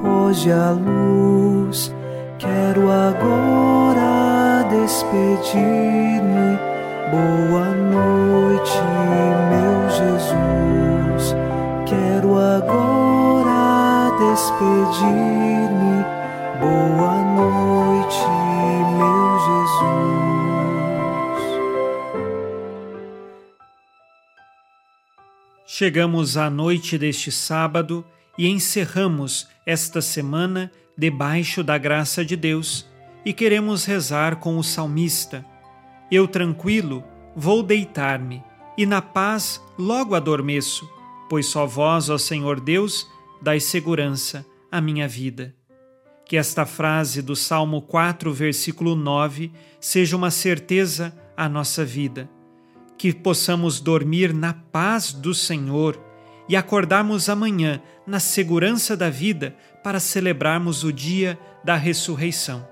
Foge a luz. Quero agora despedir-me. Boa noite, meu Jesus. Quero agora despedir-me. Boa noite, meu Jesus. Chegamos à noite deste sábado e encerramos esta semana debaixo da graça de Deus e queremos rezar com o salmista. Eu tranquilo vou deitar-me e na paz logo adormeço, pois só vós, ó Senhor Deus, dais segurança à minha vida. Que esta frase do Salmo 4, versículo 9, seja uma certeza à nossa vida. Que possamos dormir na paz do Senhor e acordarmos amanhã na segurança da vida para celebrarmos o dia da ressurreição.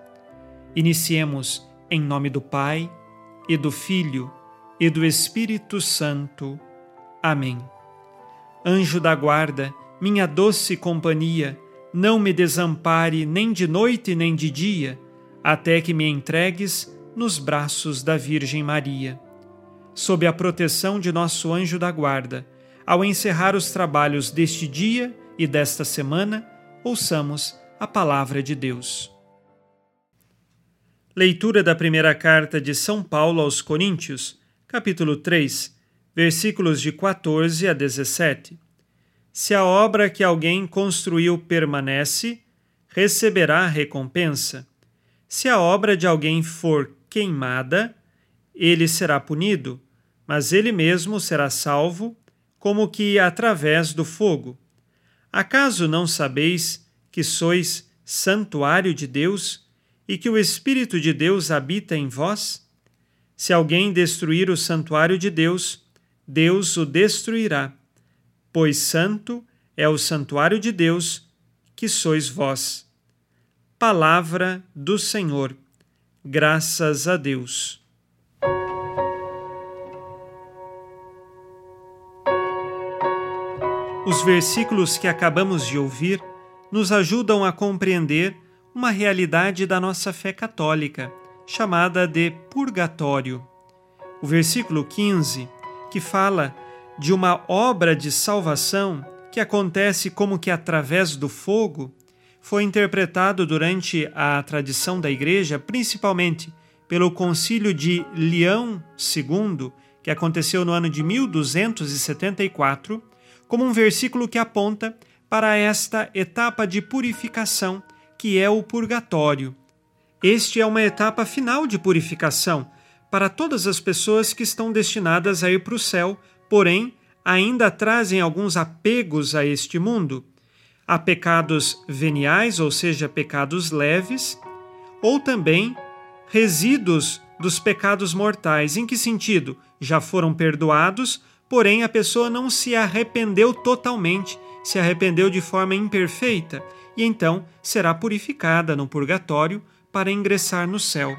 Iniciemos em nome do Pai, e do Filho, e do Espírito Santo. Amém. Anjo da guarda, minha doce companhia, não me desampare nem de noite nem de dia, até que me entregues nos braços da Virgem Maria. Sob a proteção de nosso anjo da guarda, ao encerrar os trabalhos deste dia e desta semana, ouçamos a palavra de Deus. Leitura da primeira carta de São Paulo aos Coríntios, capítulo 3, versículos de 14 a 17. Se a obra que alguém construiu permanece, receberá recompensa. Se a obra de alguém for queimada, ele será punido, mas ele mesmo será salvo como que através do fogo. Acaso não sabeis que sois santuário de Deus e que o Espírito de Deus habita em vós? Se alguém destruir o santuário de Deus, Deus o destruirá, pois santo é o santuário de Deus, que sois vós. Palavra do Senhor. Graças a Deus. Os versículos que acabamos de ouvir nos ajudam a compreender uma realidade da nossa fé católica, chamada de purgatório. O versículo 15, que fala de uma obra de salvação que acontece como que através do fogo, foi interpretado durante a tradição da Igreja, principalmente pelo Concílio de Leão II, que aconteceu no ano de 1274 como um versículo que aponta para esta etapa de purificação que é o purgatório. Este é uma etapa final de purificação para todas as pessoas que estão destinadas a ir para o céu, porém ainda trazem alguns apegos a este mundo. Há pecados veniais, ou seja, pecados leves, ou também resíduos dos pecados mortais. Em que sentido? Já foram perdoados, porém a pessoa não se arrependeu totalmente, se arrependeu de forma imperfeita e então será purificada no purgatório para ingressar no céu.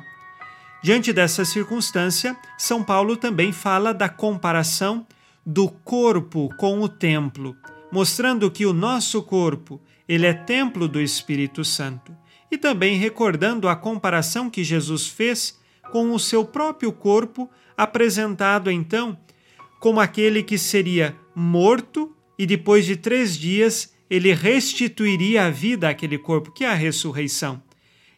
Diante dessa circunstância, São Paulo também fala da comparação do corpo com o templo, mostrando que o nosso corpo, ele é templo do Espírito Santo, e também recordando a comparação que Jesus fez com o seu próprio corpo, apresentado então como aquele que seria morto e depois de três dias ele restituiria a vida àquele corpo, que é a ressurreição.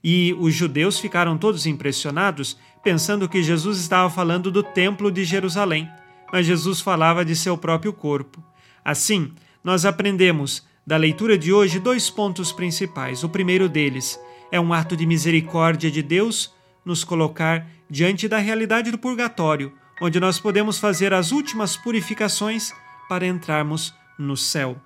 E os judeus ficaram todos impressionados, pensando que Jesus estava falando do templo de Jerusalém, mas Jesus falava de seu próprio corpo. Assim, nós aprendemos da leitura de hoje dois pontos principais. O primeiro deles é um ato de misericórdia de Deus nos colocar diante da realidade do purgatório, onde nós podemos fazer as últimas purificações para entrarmos no céu.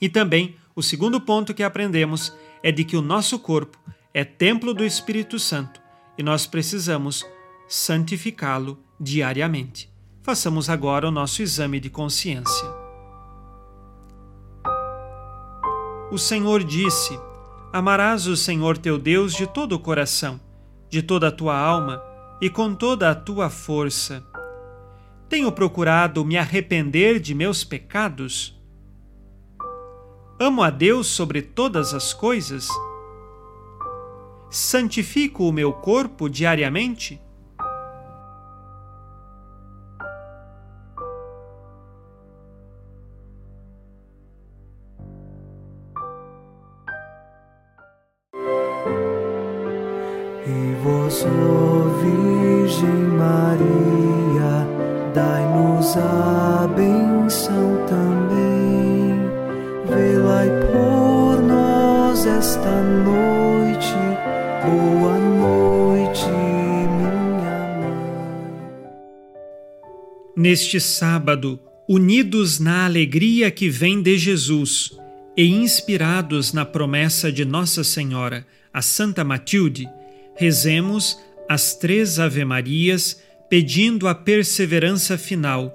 E também o segundo ponto que aprendemos é de que o nosso corpo é templo do Espírito Santo e nós precisamos santificá-lo diariamente. Façamos agora o nosso exame de consciência. O Senhor disse: Amarás o Senhor teu Deus de todo o coração, de toda a tua alma e com toda a tua força. Tenho procurado me arrepender de meus pecados? Amo a Deus sobre todas as coisas? Santifico o meu corpo diariamente? E vós, Virgem Maria, a benção também. Velai por nós esta noite. Boa noite, minha mãe. Neste sábado, unidos na alegria que vem de Jesus e inspirados na promessa de Nossa Senhora, a Santa Matilde, rezemos as três Ave-Marias pedindo a perseverança final